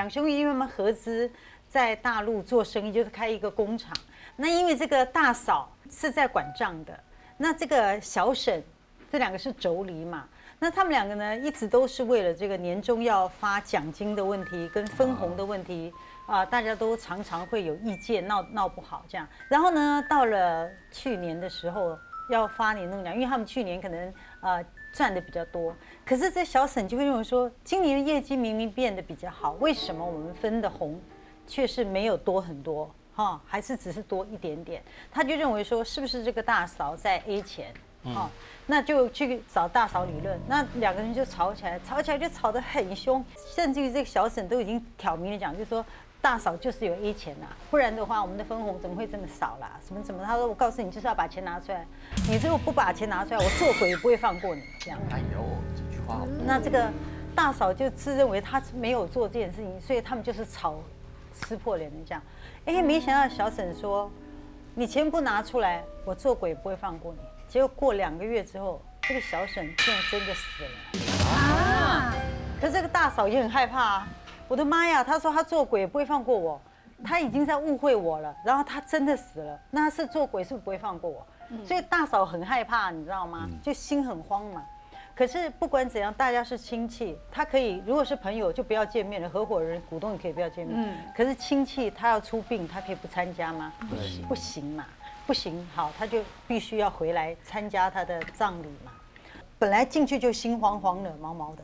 两兄弟因为他们合资在大陆做生意，就是开一个工厂。那因为这个大嫂是在管账的，那这个小沈这两个是妯娌嘛。那他们两个呢，一直都是为了这个年终要发奖金的问题跟分红的问题啊，大家都常常会有意见，闹闹不好这样。然后呢，到了去年的时候要发年终奖，因为他们去年可能呃赚的比较多，可是这小沈就会认为说，今年的业绩明明变得比较好，为什么我们分的红却是没有多很多？哈，还是只是多一点点？他就认为说，是不是这个大嫂在 A 钱？哦，那就去找大嫂理论，那两个人就吵起来，吵起来就吵得很凶，甚至于这个小沈都已经挑明了讲，就说大嫂就是有 A 钱呐，不然的话我们的分红怎么会这么少啦？什么什么？他说我告诉你就是要把钱拿出来，你如果不把钱拿出来，我做鬼也不会放过你。这样。哎呦，这句话。那这个大嫂就自认为他没有做这件事情，所以他们就是吵撕破脸的这样。哎，没想到小沈说，你钱不拿出来，我做鬼也不会放过你。结果过两个月之后，这个小沈竟然真的死了啊！可是这个大嫂也很害怕啊！我的妈呀！他说他做鬼也不会放过我，他已经在误会我了。然后他真的死了，那他是做鬼是不是不会放过我？所以大嫂很害怕，你知道吗？就心很慌嘛。可是不管怎样，大家是亲戚，他可以如果是朋友就不要见面了，合伙人、股东也可以不要见面。嗯。可是亲戚他要出殡，他可以不参加吗？不行，不行嘛。不行，好，他就必须要回来参加他的葬礼嘛。本来进去就心慌慌的、毛毛的，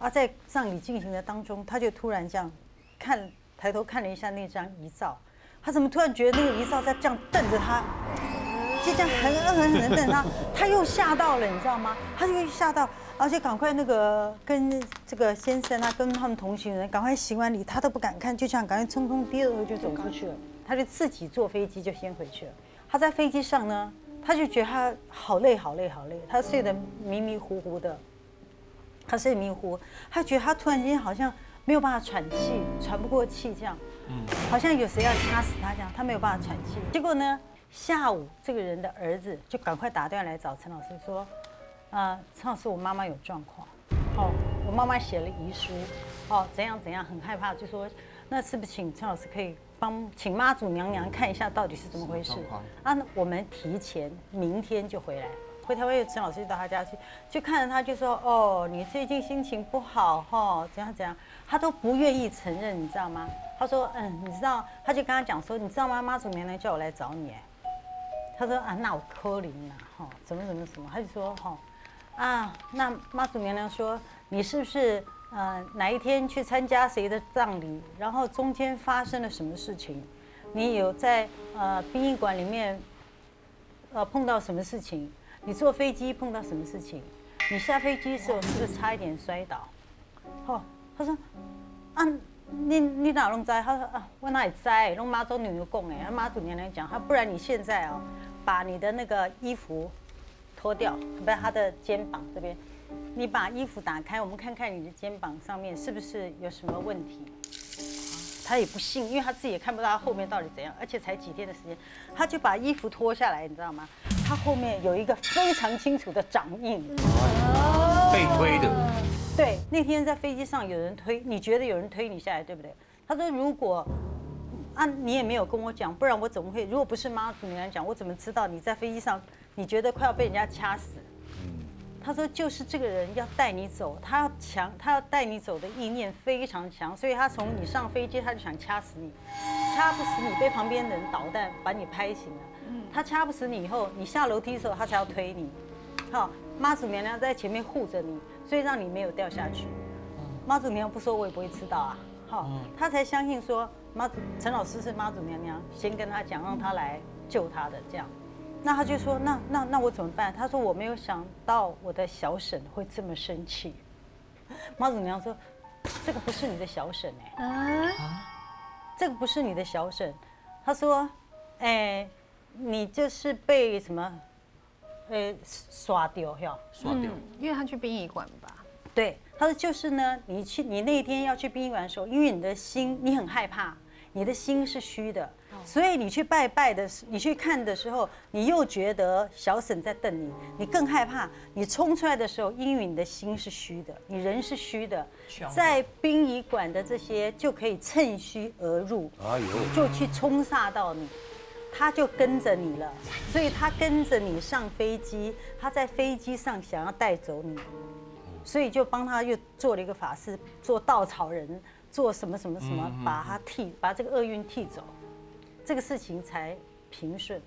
啊，在葬礼进行的当中，他就突然这样看，抬头看了一下那张遗照，他怎么突然觉得那个遗照在这样瞪着他，就这样很狠狠狠瞪他，他又吓到了，你知道吗？他就吓到，而且赶快那个跟这个先生啊，跟他们同行人赶快行完礼，他都不敢看，就这样赶快匆匆低着头就走出去了，他就自己坐飞机就先回去了。他在飞机上呢，他就觉得他好累，好累，好累。他睡得迷迷糊糊的，他很迷糊，他觉得他突然间好像没有办法喘气，喘不过气这样，嗯，好像有谁要掐死他这样，他没有办法喘气。结果呢，下午这个人的儿子就赶快打电话来找陈老师说，啊，陈老师，我妈妈有状况，哦，我妈妈写了遗书，哦，怎样怎样，很害怕，就说那是不是请陈老师可以。帮请妈祖娘娘看一下到底是怎么回事啊？我们提前明天就回来，回台湾，陈老师就到他家去，就看着他就说：“哦，你最近心情不好哈，怎样怎样？”他都不愿意承认，你知道吗？他说：“嗯，你知道？”他就跟他讲说：“你知道吗？妈祖娘娘叫我来找你。”他说：“啊，那我柯林呐，哈，怎么怎么什么？”他就说：“哈，啊，那妈祖娘娘说你是不是？”呃，哪一天去参加谁的葬礼，然后中间发生了什么事情？你有在呃殡仪馆里面呃碰到什么事情？你坐飞机碰到什么事情？你下飞机时候是不是差一点摔倒？哦，他说啊，你你哪弄灾？他说啊，我哪里灾？弄妈祖娘娘供哎，妈祖娘娘讲，他不然你现在啊，把你的那个衣服脱掉，不是他的肩膀这边。你把衣服打开，我们看看你的肩膀上面是不是有什么问题？他也不信，因为他自己也看不到他后面到底怎样，而且才几天的时间，他就把衣服脱下来，你知道吗？他后面有一个非常清楚的掌印，被推的。对，那天在飞机上有人推，你觉得有人推你下来，对不对？他说如果啊，你也没有跟我讲，不然我怎么会？如果不是妈祖你来讲，我怎么知道你在飞机上你觉得快要被人家掐死？他说：“就是这个人要带你走，他要强，他要带你走的意念非常强，所以他从你上飞机他就想掐死你，掐不死你，被旁边的人捣蛋把你拍醒了。嗯他掐不死你以后，你下楼梯的时候他才要推你。好，妈祖娘娘在前面护着你，所以让你没有掉下去。妈祖娘娘不说，我也不会知道啊。好，他才相信说妈祖陈老师是妈祖娘娘先跟他讲，让他来救他的这样。”那他就说：“那那那我怎么办？”他说：“我没有想到我的小婶会这么生气。”妈祖娘说：“这个不是你的小婶哎，啊，这个不是你的小沈。”他说：“哎，你就是被什么，呃，刷掉，哈，刷掉，因为他去殡仪馆吧？对，他说就是呢，你去，你那一天要去殡仪馆的时候，因为你的心，你很害怕。”你的心是虚的，所以你去拜拜的时，你去看的时候，你又觉得小沈在瞪你，你更害怕。你冲出来的时候，因为你的心是虚的，你人是虚的，在殡仪馆的这些就可以趁虚而入，哎呦，就去冲煞到你。他就跟着你了，所以他跟着你上飞机，他在飞机上想要带走你，所以就帮他又做了一个法事，做稻草人，做什么什么什么，把他替把这个厄运替走，这个事情才平顺。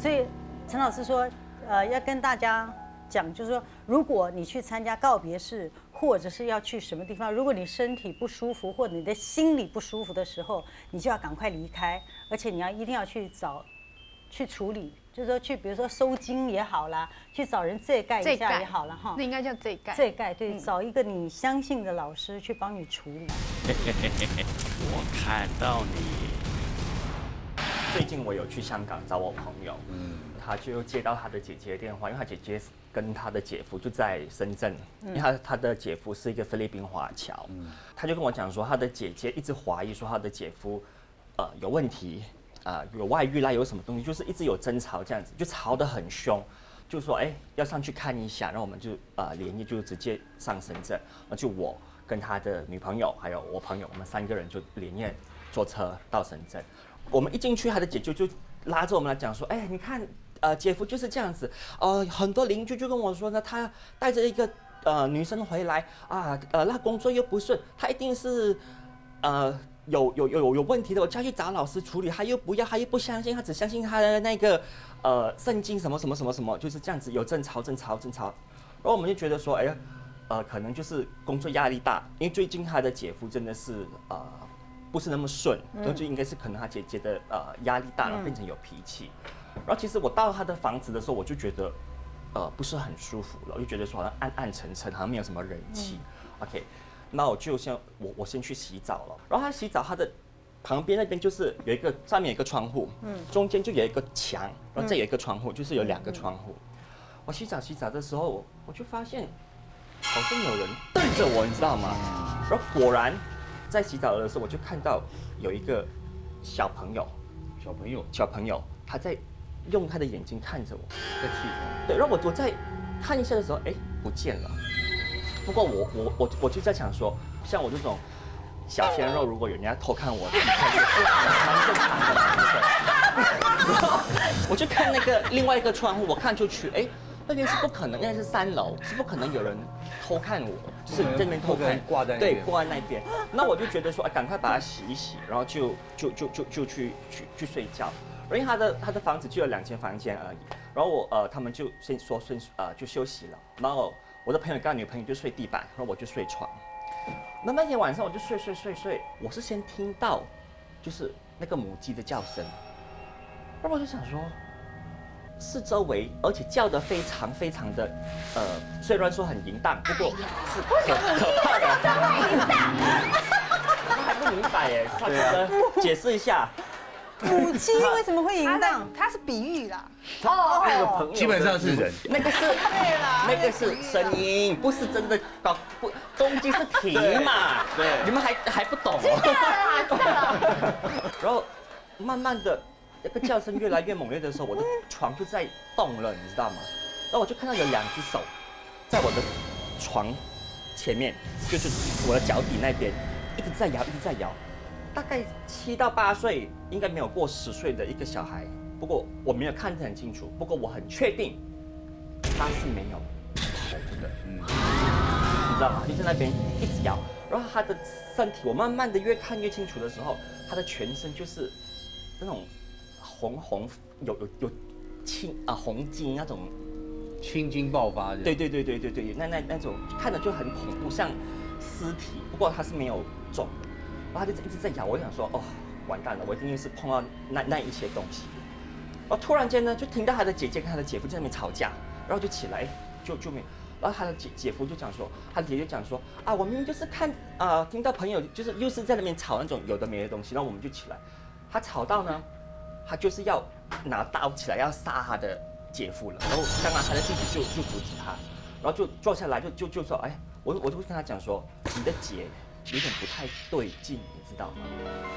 所以陈老师说，呃，要跟大家讲，就是说，如果你去参加告别式，或者是要去什么地方，如果你身体不舒服，或者你的心里不舒服的时候，你就要赶快离开，而且你要一定要去找，去处理，就是说去，比如说收金也好啦，去找人遮盖一下也好了哈那。应该叫遮盖。遮盖对，找一个你相信的老师去帮你处理。我看到你。最近我有去香港找我朋友，嗯，他就接到他的姐姐的电话，因为他姐姐跟他的姐夫就在深圳，因为他他的姐夫是一个菲律宾华侨，嗯，他就跟我讲说，他的姐姐一直怀疑说他的姐夫，呃，有问题，啊、有外遇啦，有什么东西，就是一直有争吵这样子，就吵得很凶，就说哎要上去看一下，然后我们就啊连夜就直接上深圳，然后就我跟他的女朋友还有我朋友，我们三个人就连夜坐车到深圳。我们一进去，他的姐姐就拉着我们来讲说，哎，你看，呃，姐夫就是这样子，呃，很多邻居就跟我说呢，他带着一个呃女生回来啊，呃，那工作又不顺，他一定是呃有有有有问题的，我叫去找老师处理，他又不要，他又不相信，他只相信他的那个呃圣经什么什么什么什么，就是这样子有争吵争吵争吵，然后我们就觉得说，哎呀，呃，可能就是工作压力大，因为最近他的姐夫真的是呃不是那么顺，然后就应该是可能他姐姐的呃压力大，然后变成有脾气。然后其实我到他的房子的时候，我就觉得呃不是很舒服了，我就觉得说好像暗暗沉沉，好像没有什么人气。OK，那我就先我我先去洗澡了。然后他洗澡，他的旁边那边就是有一个上面有一个窗户，嗯，中间就有一个墙，然后这有一个窗户，就是有两个窗户。我洗澡洗澡的时候，我我就发现好像有人瞪着我，你知道吗？然后果然在洗澡的时候，我就看到有一个小朋友，小朋友小朋友他在用他的眼睛看着我。在气床，对，然后我我在看一下的时候，哎，不见了。不过我我我我就在想说，像我这种小鲜肉，如果有人家偷看我，你看也是蛮正常的不对？然后我就看那个另外一个窗户，我看出去，哎，那边是不可能，那是三楼，是不可能有人偷看我，就是这边偷看挂在那对挂在那边。那我就觉得说，哎，赶快把它洗一洗，然后就就就就就去去去睡觉。因为他的他的房子就有两间房间而已，然后我呃他们就先说先呃就休息了，然后我的朋友跟他女朋友就睡地板，然后我就睡床。那那天晚上我就睡睡睡睡，我是先听到就是那个母鸡的叫声，然后我就想说，四周围而且叫得非常非常的呃，虽然说很淫荡，不过是可可怕的。我还不明白耶，快哥解释一下。母鸡为什么会淫它荡？它是比喻啦，那个朋友基本上是人，那个是对啦那个是声音，不是真的搞不公鸡是蹄嘛？对你们还还不懂哦。然后慢慢的，那个叫声越来越猛烈的时候，我的床就在动了，你知道吗？然后我就看到有两只手在我的床前面，就是我的脚底那边，一直在摇，一直在摇。大概七到八岁，应该没有过十岁的一个小孩，不过我没有看得很清楚，不过我很确定他是没有头的，嗯，你知道吗？就在那边一直摇，然后他的身体，我慢慢的越看越清楚的时候，他的全身就是那种红红有有有青啊红筋那种。青筋爆发的，对对对对对对，那那那种看着就很恐怖，像尸体，不过它是没有肿的，然后它就一直在咬，我就想说，哦，完蛋了，我一定是碰到那那一些东西。然后突然间呢，就听到他的姐姐跟他的姐夫在那边吵架，然后就起来，就就没，然后他的姐姐夫就讲说，他的姐姐讲说，啊，我明明就是看啊、听到朋友就是又是在那边吵那种有的没的东西，然后我们就起来，他吵到呢，他就是要拿刀起来要杀他的姐夫了，然后当然他的弟弟就就阻止他，然后就坐下来就就就说，哎，我我就跟他讲说，你的姐有点不太对劲，你知道吗？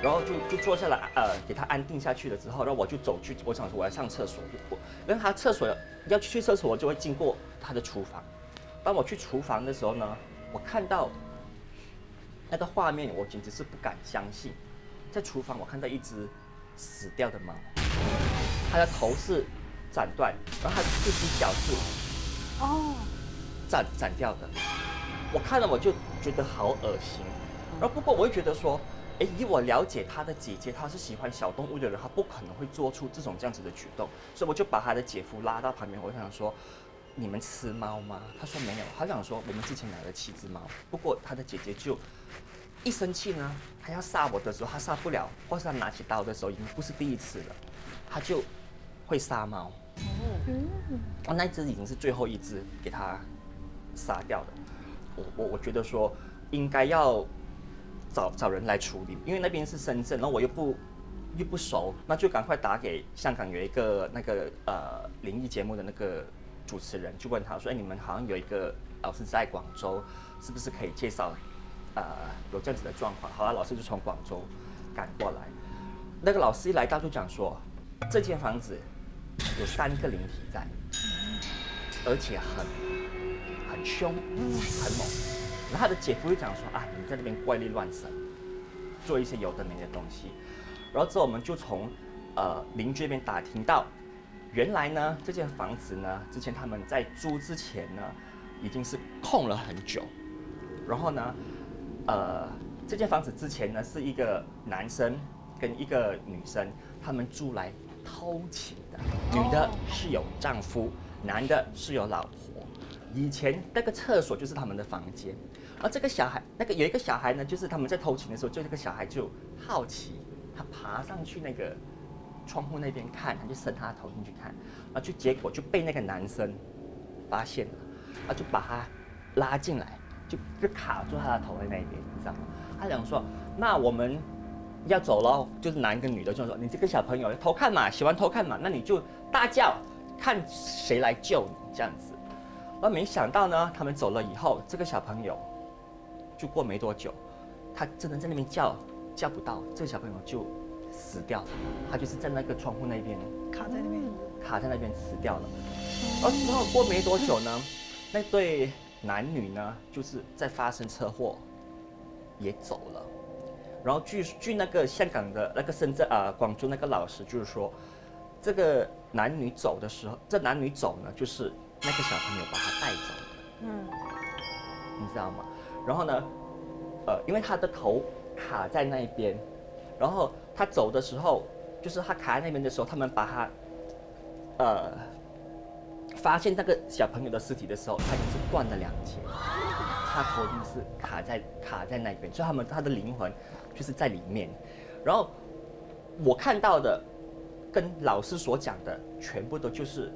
然后就就坐下来，呃，给他安定下去了之后，然后我就走去，我想说我要上厕所，我因为他厕所要去厕所，我就会经过他的厨房。当我去厨房的时候呢，我看到那个画面，我简直是不敢相信。在厨房，我看到一只死掉的猫，它的头是斩断，然后它四只脚是哦，斩斩掉的。我看了我就觉得好恶心。然后不过我会觉得说，哎，以我了解他的姐姐，她是喜欢小动物的人，她不可能会做出这种这样子的举动，所以我就把他的姐夫拉到旁边，我想说，你们吃猫吗？他说没有，他想说我们之前买了七只猫，不过他的姐姐就一生气呢，他要杀我的时候他杀不了，或是他拿起刀的时候已经不是第一次了，他就会杀猫。哦，那只已经是最后一只给他杀掉的。我我我觉得说应该要找找人来处理，因为那边是深圳，然后我又不又不熟，那就赶快打给香港有一个那个呃灵异节目的那个主持人，就问他说，哎，你们好像有一个老师在广州，是不是可以介绍呃有这样子的状况？好了，老师就从广州赶过来，那个老师一来到就讲说，这间房子有三个灵体在，而且很很凶，很猛。然后他的姐夫就讲说啊，你在那边怪力乱神，做一些有的没的东西。然后之后我们就从呃邻居那边打听到，原来呢这间房子呢，之前他们在租之前呢，已经是空了很久。然后呢，呃这间房子之前呢是一个男生跟一个女生，他们住来偷情的，女的是有丈夫，男的是有老婆。以前那个厕所就是他们的房间，而这个小孩，那个有一个小孩呢，就是他们在偷情的时候，就那个小孩就好奇，他爬上去那个窗户那边看，他就伸他的头进去看，啊就结果就被那个男生发现了，啊就把他拉进来，就就卡住他的头在那边，你知道吗？他讲说，那我们要走了，就是男跟女的就说，你这个小朋友偷看嘛，喜欢偷看嘛，那你就大叫，看谁来救你这样子。而没想到呢，他们走了以后，这个小朋友就过没多久，他真的在那边叫叫不到，这个小朋友就死掉了。他就是在那个窗户那边卡在那边。卡在那边死掉了。而之后过没多久呢，那对男女呢，就是在发生车祸，也走了。然后据据那个香港的那个深圳啊、广州那个老师就是说，这个男女走的时候，这男女走呢，就是那个小朋友把他带走的。嗯，你知道吗？然后呢，呃，因为他的头卡在那边，然后他走的时候，就是他卡在那边的时候，他们把他，呃，发现那个小朋友的尸体的时候，他已经是断了两截，他头已经是卡在卡在那边，所以他们他的灵魂就是在里面。然后我看到的跟老师所讲的全部都就是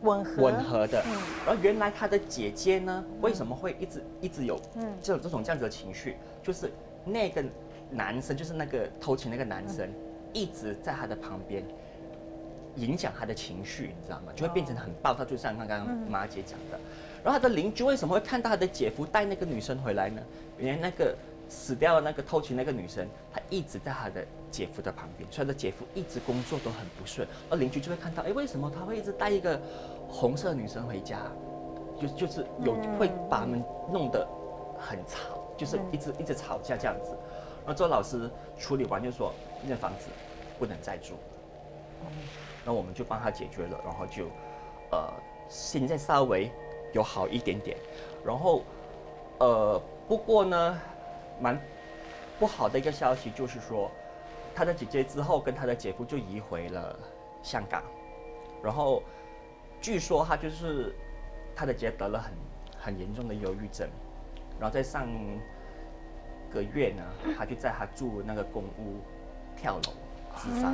吻合，吻合的。然后原来他的姐姐呢，为什么会一直一直有嗯这种这种这样子的情绪？就是那个男生，就是那个偷情那个男生，一直在他的旁边影响他的情绪，你知道吗？就会变成很暴躁，就像刚刚马姐讲的。然后他的邻居为什么会看到他的姐夫带那个女生回来呢？原来那个死掉的那个偷情那个女生，她一直在他的姐夫的旁边，所以他的姐夫一直工作都很不顺，而邻居就会看到，哎，为什么他会一直带一个红色女生回家？就就是有会把他们弄得很吵，就是一直一直吵架这样子。然后周老师处理完就说，那房子不能再住，那我们就帮他解决了，然后就呃现在稍微有好一点点，然后呃不过呢，蛮不好的一个消息就是说，他的姐姐之后跟他的姐夫就移回了香港，然后据说他就是他的姐得了很很严重的忧郁症，然后在上个月呢，他就在他住那个公屋跳楼自杀。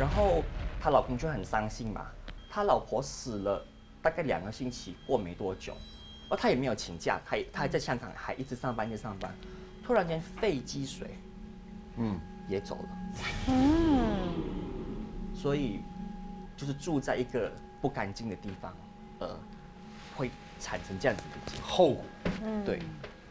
然后她老公就很伤心嘛，他老婆死了大概两个星期过没多久，而他也没有请假，他也他还在香港还一直上班一直上班，突然间肺积水嗯，也走了，嗯，所以就是住在一个不干净的地方，呃，会产生这样子的。后果。嗯对，